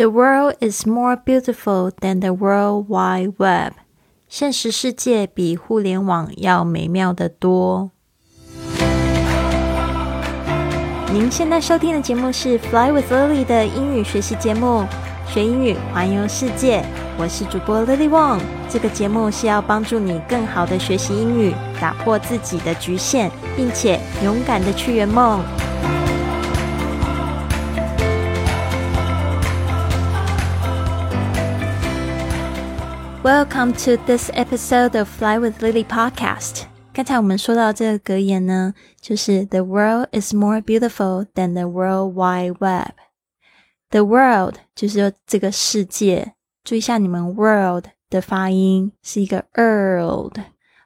The world is more beautiful than the World Wide Web。现实世界比互联网要美妙的多。您现在收听的节目是《Fly with Lily》的英语学习节目，学英语环游世界。我是主播 Lily Wong。这个节目是要帮助你更好的学习英语，打破自己的局限，并且勇敢的去圆梦。Welcome to this episode of Fly with Lily podcast。刚才我们说到这个格言呢，就是 The world is more beautiful than the World Wide Web。The world 就是说这个世界，注意一下你们 world 的发音是一个 world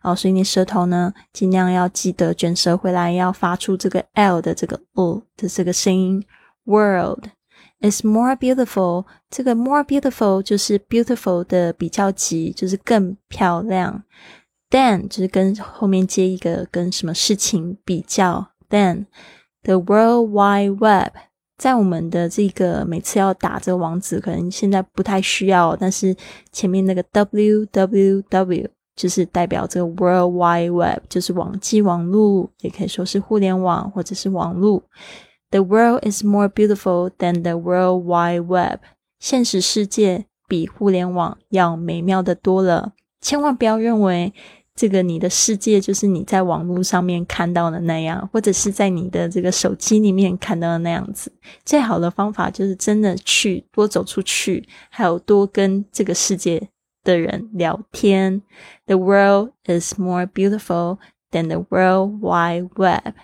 哦，所以你舌头呢尽量要记得卷舌回来，要发出这个 l 的这个 o 的这个声音。World。 is more beautiful。这个 more beautiful 就是 beautiful 的比较级，就是更漂亮。Than 就是跟后面接一个跟什么事情比较。Than the World Wide Web，在我们的这个每次要打这个网址，可能现在不太需要，但是前面那个 www 就是代表这个 World Wide Web，就是网际网络，也可以说是互联网或者是网络。The world is more beautiful than the World Wide Web。现实世界比互联网要美妙的多了。千万不要认为这个你的世界就是你在网络上面看到的那样，或者是在你的这个手机里面看到的那样子。最好的方法就是真的去多走出去，还有多跟这个世界的人聊天。The world is more beautiful than the World Wide Web。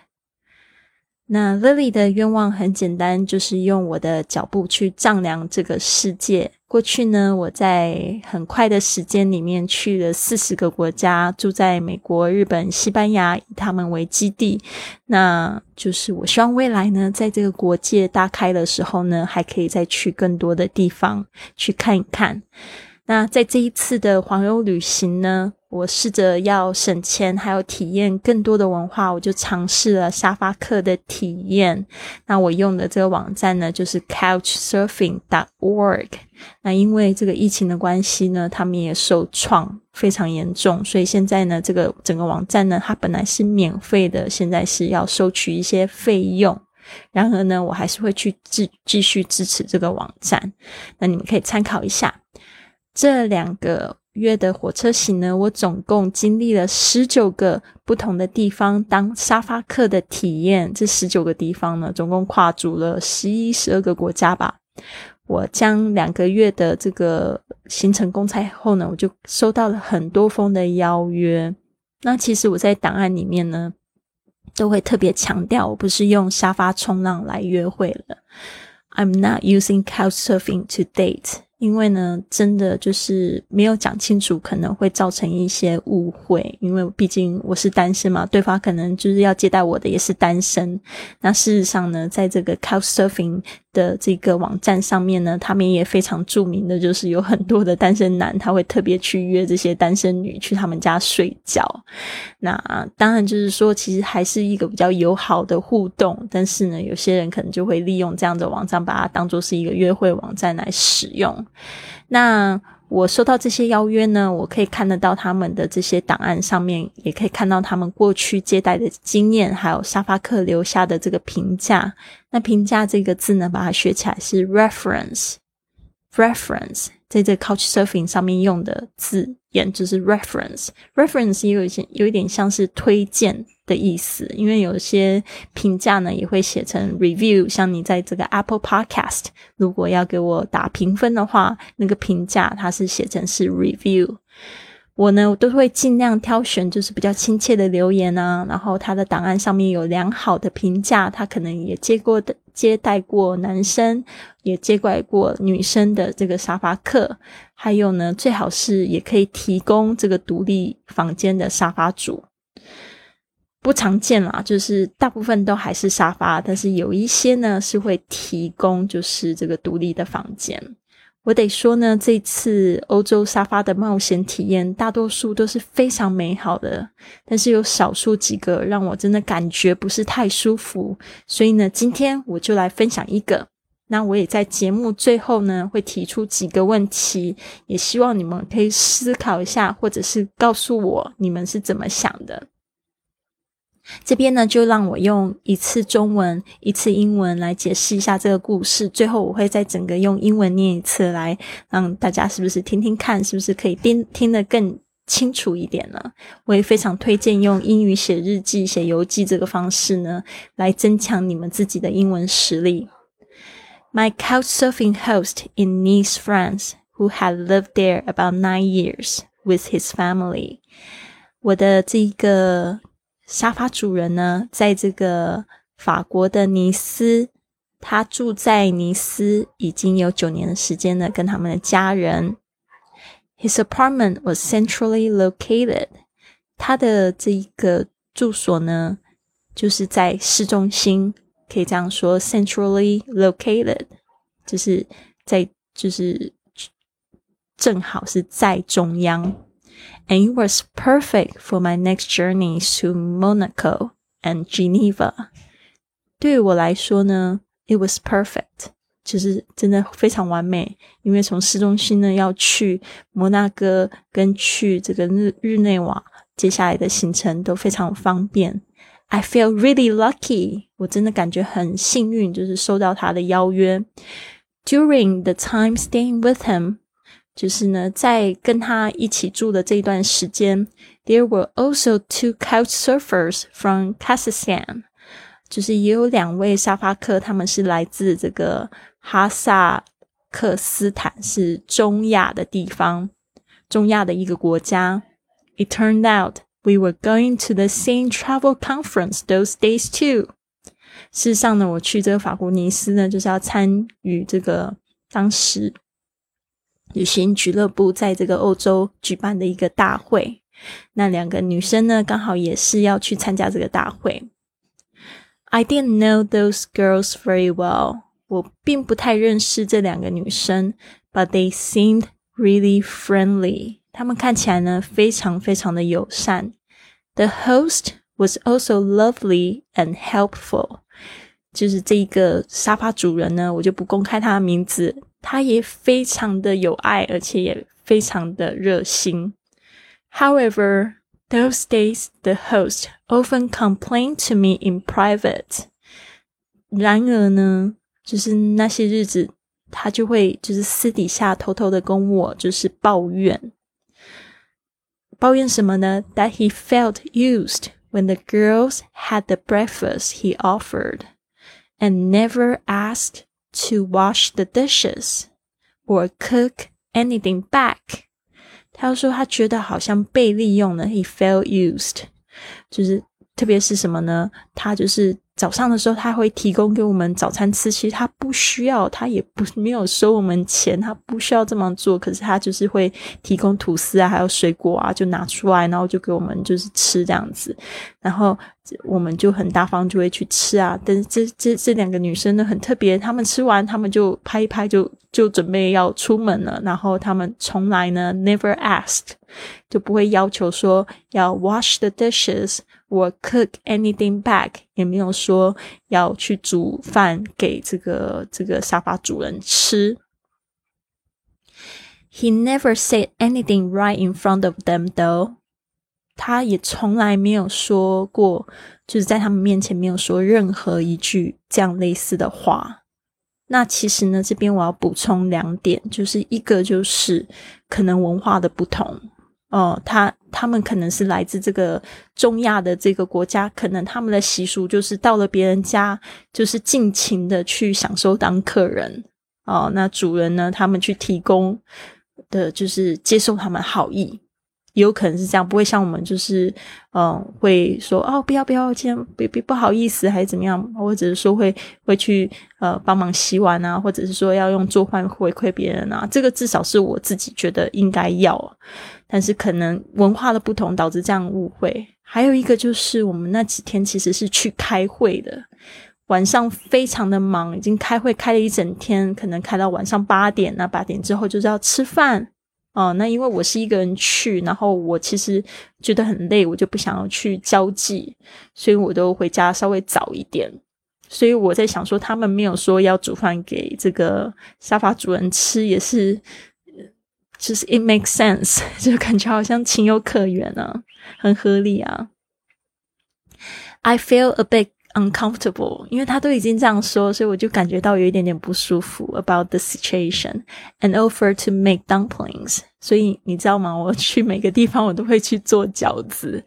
那 Lily 的愿望很简单，就是用我的脚步去丈量这个世界。过去呢，我在很快的时间里面去了四十个国家，住在美国、日本、西班牙，以他们为基地。那就是我希望未来呢，在这个国界大开的时候呢，还可以再去更多的地方去看一看。那在这一次的环游旅行呢？我试着要省钱，还有体验更多的文化，我就尝试了沙发客的体验。那我用的这个网站呢，就是 Couchsurfing.org。那因为这个疫情的关系呢，他们也受创非常严重，所以现在呢，这个整个网站呢，它本来是免费的，现在是要收取一些费用。然而呢，我还是会去继继续支持这个网站。那你们可以参考一下这两个。月的火车行呢，我总共经历了十九个不同的地方当沙发客的体验。这十九个地方呢，总共跨足了十一、十二个国家吧。我将两个月的这个行程公开后呢，我就收到了很多封的邀约。那其实我在档案里面呢，都会特别强调，我不是用沙发冲浪来约会了。I'm not using couchsurfing to date. 因为呢，真的就是没有讲清楚，可能会造成一些误会。因为毕竟我是单身嘛，对方可能就是要接待我的也是单身。那事实上呢，在这个 Couchsurfing 的这个网站上面呢，他们也非常著名的就是有很多的单身男，他会特别去约这些单身女去他们家睡觉。那当然就是说，其实还是一个比较友好的互动。但是呢，有些人可能就会利用这样的网站，把它当做是一个约会网站来使用。那我收到这些邀约呢，我可以看得到他们的这些档案上面，也可以看到他们过去接待的经验，还有沙发客留下的这个评价。那评价这个字呢，把它学起来是 reference，reference。在这 Couchsurfing 上面用的字眼就是 reference，reference 也有一些有一点像是推荐的意思，因为有些评价呢也会写成 review，像你在这个 Apple Podcast 如果要给我打评分的话，那个评价它是写成是 review。我呢，都会尽量挑选就是比较亲切的留言啊，然后他的档案上面有良好的评价，他可能也接过的接待过男生，也接待过女生的这个沙发客，还有呢，最好是也可以提供这个独立房间的沙发主，不常见啦，就是大部分都还是沙发，但是有一些呢是会提供就是这个独立的房间。我得说呢，这次欧洲沙发的冒险体验，大多数都是非常美好的，但是有少数几个让我真的感觉不是太舒服。所以呢，今天我就来分享一个那我也在节目最后呢，会提出几个问题，也希望你们可以思考一下，或者是告诉我你们是怎么想的。这边呢，就让我用一次中文、一次英文来解释一下这个故事。最后，我会再整个用英文念一次，来让大家是不是听听看，是不是可以听听得更清楚一点呢？我也非常推荐用英语写日记、写游记这个方式呢，来增强你们自己的英文实力。My couchsurfing host in Nice, France, who had lived there about nine years with his family. 我的这个沙发主人呢，在这个法国的尼斯，他住在尼斯已经有九年的时间了，跟他们的家人。His apartment was centrally located. 他的这一个住所呢，就是在市中心。可以这样说，centrally located，就是在就是正好是在中央。And it was perfect for my next journey to Monaco and Geneva。对于我来说呢，it was perfect，就是真的非常完美。因为从市中心呢要去摩纳哥跟去这个日日内瓦，接下来的行程都非常方便。I feel really lucky，我真的感觉很幸运，就是收到他的邀约。During the time staying with him， 就是呢，在跟他一起住的这段时间，there were also two couch surfers from Kazakhstan，就是也有两位沙发客，他们是来自这个哈萨克斯坦，是中亚的地方，中亚的一个国家。It turned out We were going to the same travel conference those days too。事实上呢，我去这个法国尼斯呢，就是要参与这个当时旅行俱乐部在这个欧洲举办的一个大会。那两个女生呢，刚好也是要去参加这个大会。I didn't know those girls very well。我并不太认识这两个女生，but they seemed really friendly。她们看起来呢，非常非常的友善。The host was also lovely and helpful。就是这一个沙发主人呢，我就不公开他的名字。他也非常的有爱，而且也非常的热心。However, those days the host often complained to me in private。然而呢，就是那些日子，他就会就是私底下偷偷的跟我就是抱怨。抱怨什么呢？That he felt used when the girls had the breakfast he offered, and never asked to wash the dishes or cook anything back。他说他觉得好像被利用了，he felt used，就是特别是什么呢？他就是 早上的时候，他会提供给我们早餐吃。其实他不需要，他也不没有收我们钱，他不需要这么做。可是他就是会提供吐司啊，还有水果啊，就拿出来，然后就给我们就是吃这样子。然后我们就很大方，就会去吃啊。但是这这这两个女生呢，很特别，她们吃完，她们就拍一拍，就就准备要出门了。然后她们从来呢，never asked，就不会要求说要 wash the dishes。我 cook anything back 也没有说要去煮饭给这个这个沙发主人吃。He never said anything right in front of them, though。他也从来没有说过，就是在他们面前没有说任何一句这样类似的话。 那其实呢，这边我要补充两点，就是一个就是可能文化的不同。哦，他他们可能是来自这个中亚的这个国家，可能他们的习俗就是到了别人家，就是尽情的去享受当客人。哦，那主人呢，他们去提供的就是接受他们好意。有可能是这样，不会像我们就是，嗯，会说哦，不要不要，今天不不不好意思，还是怎么样，或者是说会会去呃帮忙洗碗啊，或者是说要用做饭回馈别人啊，这个至少是我自己觉得应该要，但是可能文化的不同导致这样误会。还有一个就是我们那几天其实是去开会的，晚上非常的忙，已经开会开了一整天，可能开到晚上八点，那八点之后就是要吃饭。哦，那因为我是一个人去，然后我其实觉得很累，我就不想要去交际，所以我都回家稍微早一点。所以我在想说，他们没有说要煮饭给这个沙发主人吃，也是，就是 it makes sense，就感觉好像情有可原啊，很合理啊。I feel a bit uncomfortable，因为他都已经这样说，所以我就感觉到有一点点不舒服 about the situation and offer to make dumplings。所以你知道吗？我去每个地方我都会去做饺子，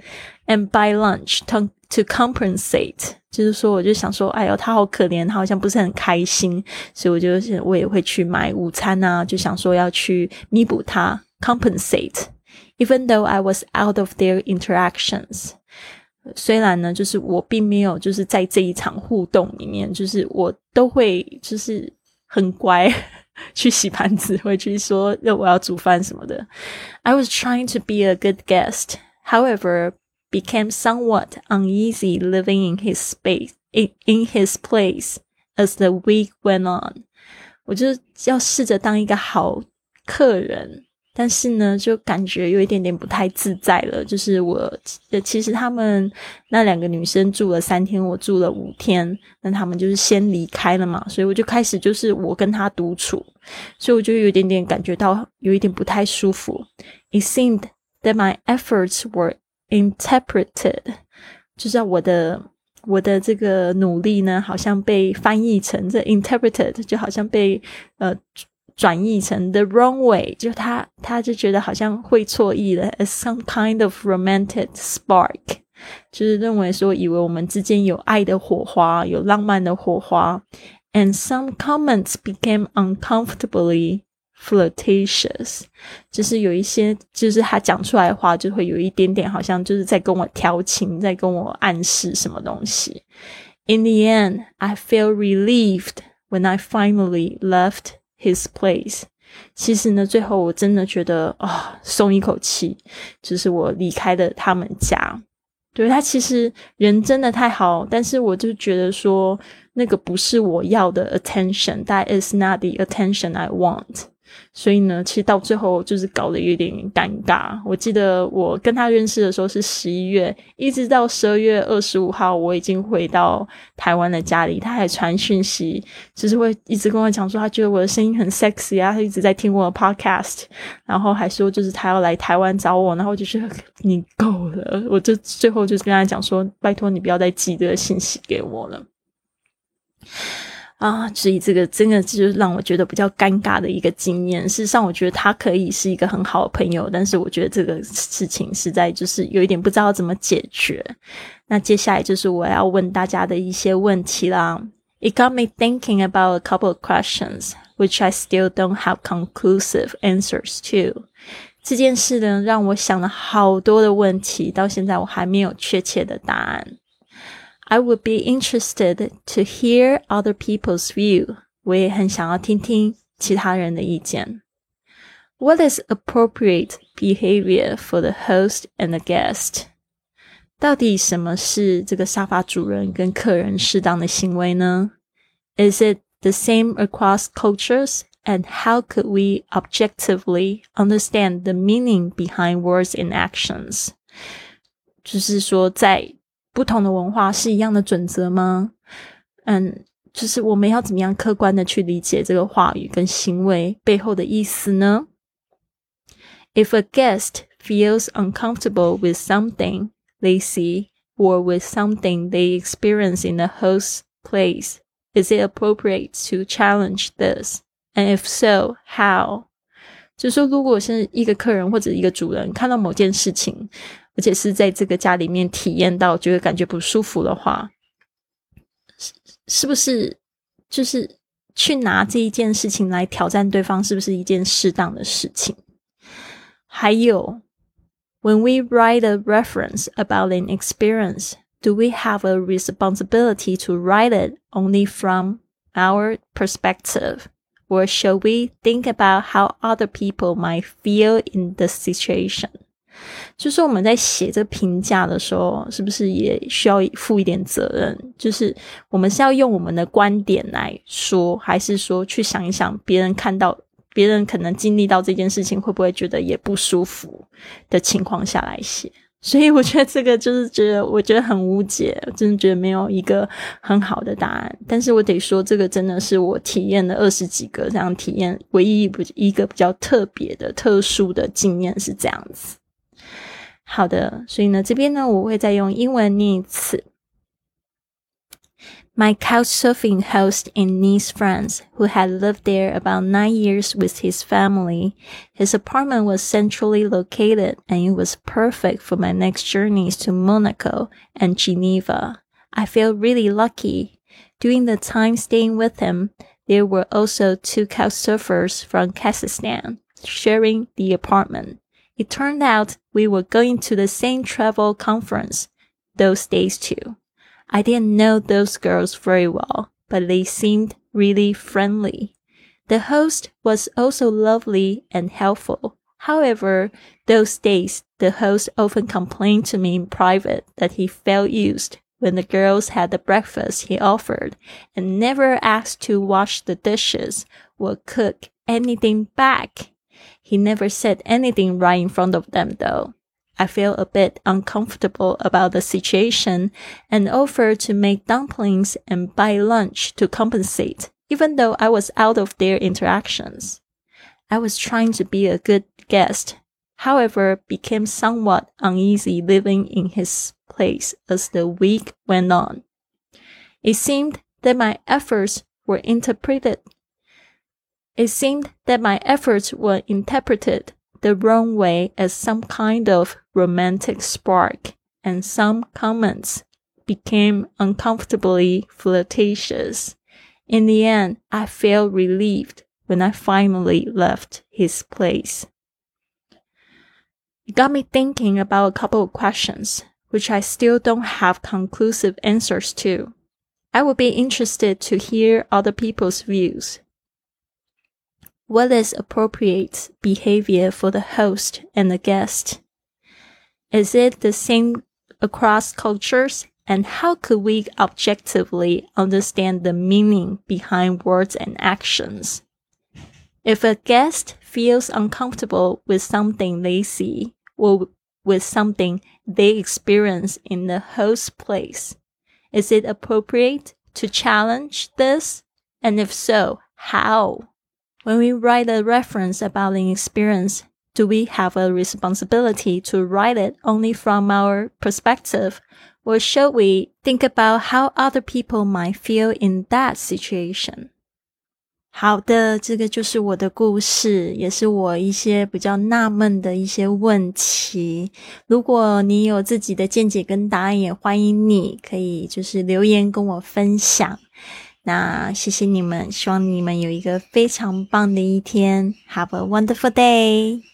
and buy lunch to to compensate。就是说，我就想说，哎呦，他好可怜，他好像不是很开心，所以我就是我也会去买午餐啊，就想说要去弥补他，compensate。Even though I was out of their interactions。 虽然呢，就是我并没有就是在这一场互动里面，就是我都会就是很乖去洗盘子，会去说要我要煮饭什么的。I was trying to be a good guest, however, became somewhat uneasy living in his space in in his place as the week went on。我就要试着当一个好客人。但是呢，就感觉有一点点不太自在了。就是我，其实他们那两个女生住了三天，我住了五天，那他们就是先离开了嘛，所以我就开始就是我跟他独处，所以我就有一点点感觉到有一点不太舒服。It seemed that my efforts were interpreted，就是我的我的这个努力呢，好像被翻译成这 interpreted，就好像被呃。转译成 the wrong way，就他他就觉得好像会错意了，as some kind of romantic spark，就是认为说以为我们之间有爱的火花，有浪漫的火花，and some comments became uncomfortably flirtatious，就是有一些就是他讲出来的话就会有一点点好像就是在跟我调情，在跟我暗示什么东西。In the end, I feel relieved when I finally left. His place，其实呢，最后我真的觉得啊，松一口气，就是我离开了他们家。对他其实人真的太好，但是我就觉得说，那个不是我要的 attention，that is not the attention I want。所以呢，其实到最后就是搞得有点尴尬。我记得我跟他认识的时候是十一月，一直到十二月二十五号，我已经回到台湾的家里，他还传讯息，就是会一直跟我讲说，他觉得我的声音很 sexy 啊，他一直在听我的 podcast，然后还说就是他要来台湾找我，然后我就觉得你够了，我就最后就是跟他讲说，拜托你不要再寄这个信息给我了。啊，所以这个真的就是让我觉得比较尴尬的一个经验。事实上，我觉得他可以是一个很好的朋友，但是我觉得这个事情实在就是有一点不知道怎么解决。那接下来就是我要问大家的一些问题啦。It got me thinking about a couple of questions, which I still don't have conclusive answers to。这件事呢，让我想了好多的问题，到现在我还没有确切的答案。I would be interested to hear other people's view. 我也很想要听听其他人的意见。What is appropriate behavior for the host and the guest? 到底什么是这个沙发主人跟客人适当的行为呢？Is it the same across cultures? And how could we objectively understand the meaning behind words and actions? 就是说，在 不同的文化是一样的准则吗？嗯，就是我们要怎么样客观的去理解这个话语跟行为背后的意思呢？If a guest feels uncomfortable with something they see or with something they experience in the host place, is it appropriate to challenge this? And if so, how? 就是说，如果是一个客人或者一个主人看到某件事情，而且是在这个家里面体验到，觉得感觉不舒服的话，是是不是就是去拿这一件事情来挑战对方，是不是一件适当的事情？还有，When we write a reference about an experience, do we have a responsibility to write it only from our perspective? Or shall we think about how other people might feel in the situation? 就是我们在写这评价的时候，是不是也需要负一点责任？就是我们是要用我们的观点来说，还是说去想一想别人看到、别人可能经历到这件事情，会不会觉得也不舒服的情况下来写？所以我觉得这个就是觉得，我觉得很无解，真的觉得没有一个很好的答案。但是我得说，这个真的是我体验了二十几个这样体验，唯一不一个比较特别的、特殊的经验是这样子。好的，所以呢，这边呢，我会再用英文念一次。My couchsurfing host in Nice, France, who had lived there about nine years with his family, his apartment was centrally located and it was perfect for my next journeys to Monaco and Geneva. I feel really lucky. During the time staying with him, there were also two couchsurfers from Kazakhstan sharing the apartment. It turned out we were going to the same travel conference those days too. I didn't know those girls very well, but they seemed really friendly. The host was also lovely and helpful. However, those days, the host often complained to me in private that he felt used when the girls had the breakfast he offered and never asked to wash the dishes or cook anything back. He never said anything right in front of them though. I feel a bit uncomfortable about the situation and offered to make dumplings and buy lunch to compensate, even though I was out of their interactions. I was trying to be a good guest, however, became somewhat uneasy living in his place as the week went on. It seemed that my efforts were interpreted. It seemed that my efforts were interpreted the wrong way as some kind of romantic spark, and some comments became uncomfortably flirtatious. In the end, I felt relieved when I finally left his place. It got me thinking about a couple of questions, which I still don't have conclusive answers to. I would be interested to hear other people's views. What is appropriate behavior for the host and the guest? Is it the same across cultures? And how could we objectively understand the meaning behind words and actions? If a guest feels uncomfortable with something they see or with something they experience in the host place, is it appropriate to challenge this? And if so, how? When we write a reference about an experience, do we have a responsibility to write it only from our perspective? Or should we think about how other people might feel in that situation? 好的，这个就是我的故事，也是我一些比较纳闷的一些问题。如果你有自己的见解跟答案，也欢迎你可以就是留言跟我分享。 那谢谢你们，希望你们有一个非常棒的一天。Have a wonderful day.